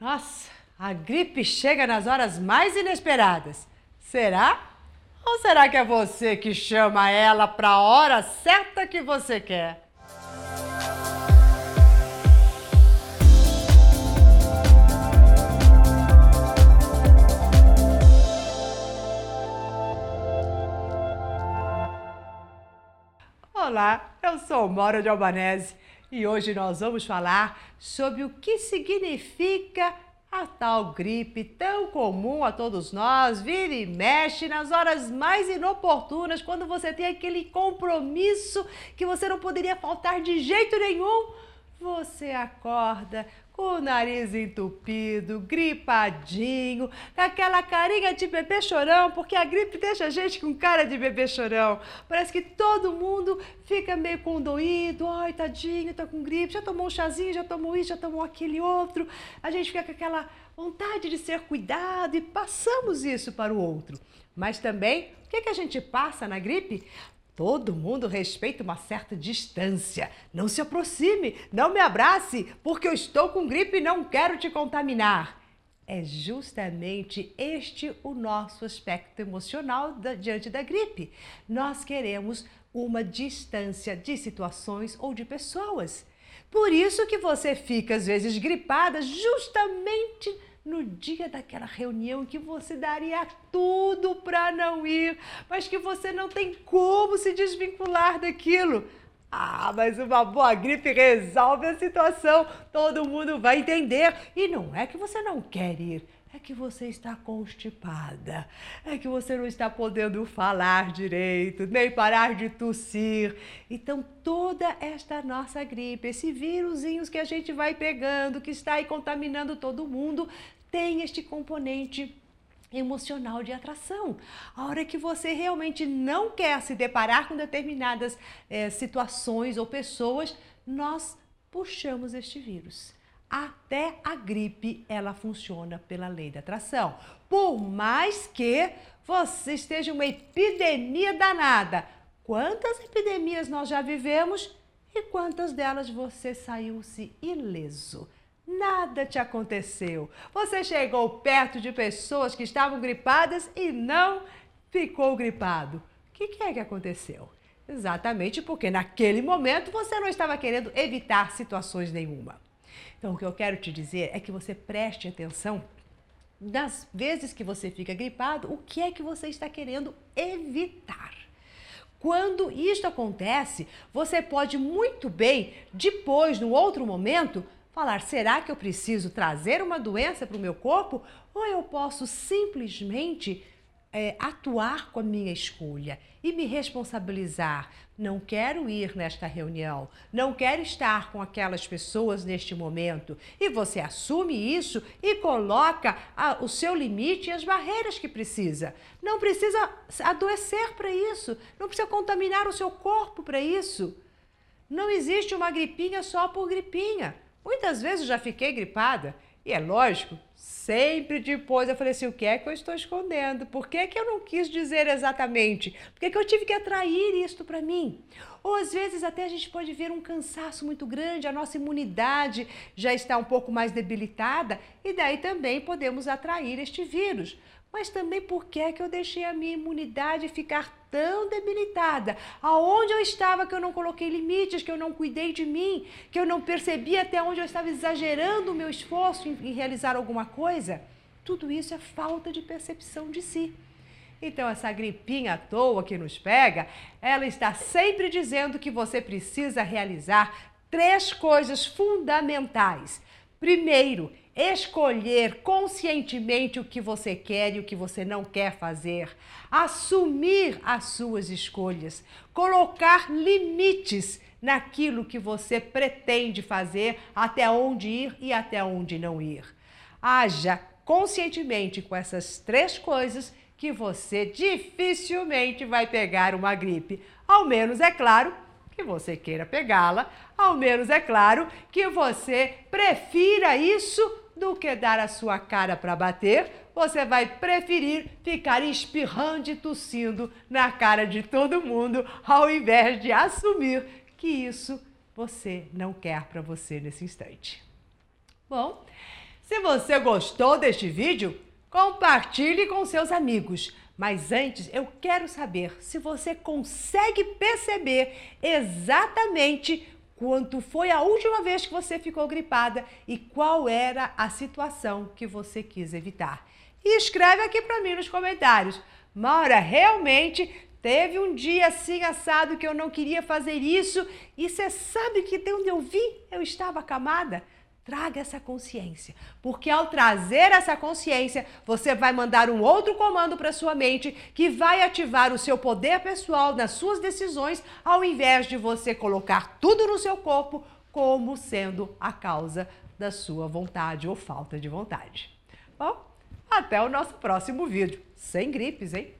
Nossa, a gripe chega nas horas mais inesperadas. Será? Ou será que é você que chama ela para a hora certa que você quer? Olá, eu sou Mora de Albanese e hoje nós vamos falar sobre o que significa a tal gripe tão comum a todos nós, vira e mexe nas horas mais inoportunas, quando você tem aquele compromisso que você não poderia faltar de jeito nenhum. Você acorda com o nariz entupido, gripadinho, com aquela carinha de bebê chorão, porque a gripe deixa a gente com cara de bebê chorão. Parece que todo mundo fica meio condoído, ai, tadinho, tá com gripe, já tomou um chazinho, já tomou isso, já tomou aquele outro. A gente fica com aquela vontade de ser cuidado e passamos isso para o outro. Mas também, o que, que a gente passa na gripe? Todo mundo respeita uma certa distância. Não se aproxime, não me abrace, porque eu estou com gripe e não quero te contaminar. É justamente este o nosso aspecto emocional da, diante da gripe. Nós queremos uma distância de situações ou de pessoas. Por isso que você fica às vezes gripada justamente no dia daquela reunião que você daria tudo para não ir, mas que você não tem como se desvincular daquilo. Ah, mas uma boa gripe resolve a situação, todo mundo vai entender. E não é que você não quer ir, é que você está constipada, é que você não está podendo falar direito, nem parar de tossir. Então, toda esta nossa gripe, esse vírusinhos que a gente vai pegando, que está aí contaminando todo mundo, tem este componente emocional de atração. A hora que você realmente não quer se deparar com determinadas é, situações ou pessoas, nós puxamos este vírus. Até a gripe, ela funciona pela lei da atração. Por mais que você esteja uma epidemia danada, quantas epidemias nós já vivemos e quantas delas você saiu-se ileso? Nada te aconteceu. Você chegou perto de pessoas que estavam gripadas e não ficou gripado. O que, que é que aconteceu? Exatamente porque naquele momento você não estava querendo evitar situações nenhuma. Então, o que eu quero te dizer é que você preste atenção das vezes que você fica gripado, o que é que você está querendo evitar. Quando isto acontece, você pode muito bem, depois, no outro momento, falar: será que eu preciso trazer uma doença para o meu corpo? Ou eu posso simplesmente é, atuar com a minha escolha e me responsabilizar? Não quero ir nesta reunião, não quero estar com aquelas pessoas neste momento. E você assume isso e coloca a, o seu limite e as barreiras que precisa. Não precisa adoecer para isso, não precisa contaminar o seu corpo para isso. Não existe uma gripinha só por gripinha. Muitas vezes já fiquei gripada e é lógico, sempre depois eu falei assim: o que é que eu estou escondendo? Por que, que eu não quis dizer exatamente? Por que, que eu tive que atrair isto para mim? Ou às vezes até a gente pode ver um cansaço muito grande, a nossa imunidade já está um pouco mais debilitada e daí também podemos atrair este vírus mas também por que é que eu deixei a minha imunidade ficar tão debilitada? Aonde eu estava que eu não coloquei limites, que eu não cuidei de mim, que eu não percebi até onde eu estava exagerando o meu esforço em, em realizar alguma coisa? Tudo isso é falta de percepção de si. Então, essa gripinha à toa que nos pega, ela está sempre dizendo que você precisa realizar três coisas fundamentais. Primeiro, escolher conscientemente o que você quer e o que você não quer fazer, assumir as suas escolhas, colocar limites naquilo que você pretende fazer, até onde ir e até onde não ir. Haja conscientemente com essas três coisas que você dificilmente vai pegar uma gripe. Ao menos, é claro, que você queira pegá-la, ao menos, é claro, que você prefira isso do que dar a sua cara para bater, você vai preferir ficar espirrando e tossindo na cara de todo mundo, ao invés de assumir que isso você não quer para você nesse instante. Bom, se você gostou deste vídeo, compartilhe com seus amigos. Mas antes, eu quero saber se você consegue perceber exatamente quanto foi a última vez que você ficou gripada e qual era a situação que você quis evitar. E escreve aqui para mim nos comentários. Maura, realmente teve um dia assim assado que eu não queria fazer isso e você sabe que de onde eu vi eu estava acamada? Traga essa consciência, porque ao trazer essa consciência, você vai mandar um outro comando para sua mente que vai ativar o seu poder pessoal nas suas decisões, ao invés de você colocar tudo no seu corpo como sendo a causa da sua vontade ou falta de vontade. Bom, até o nosso próximo vídeo. Sem gripes, hein?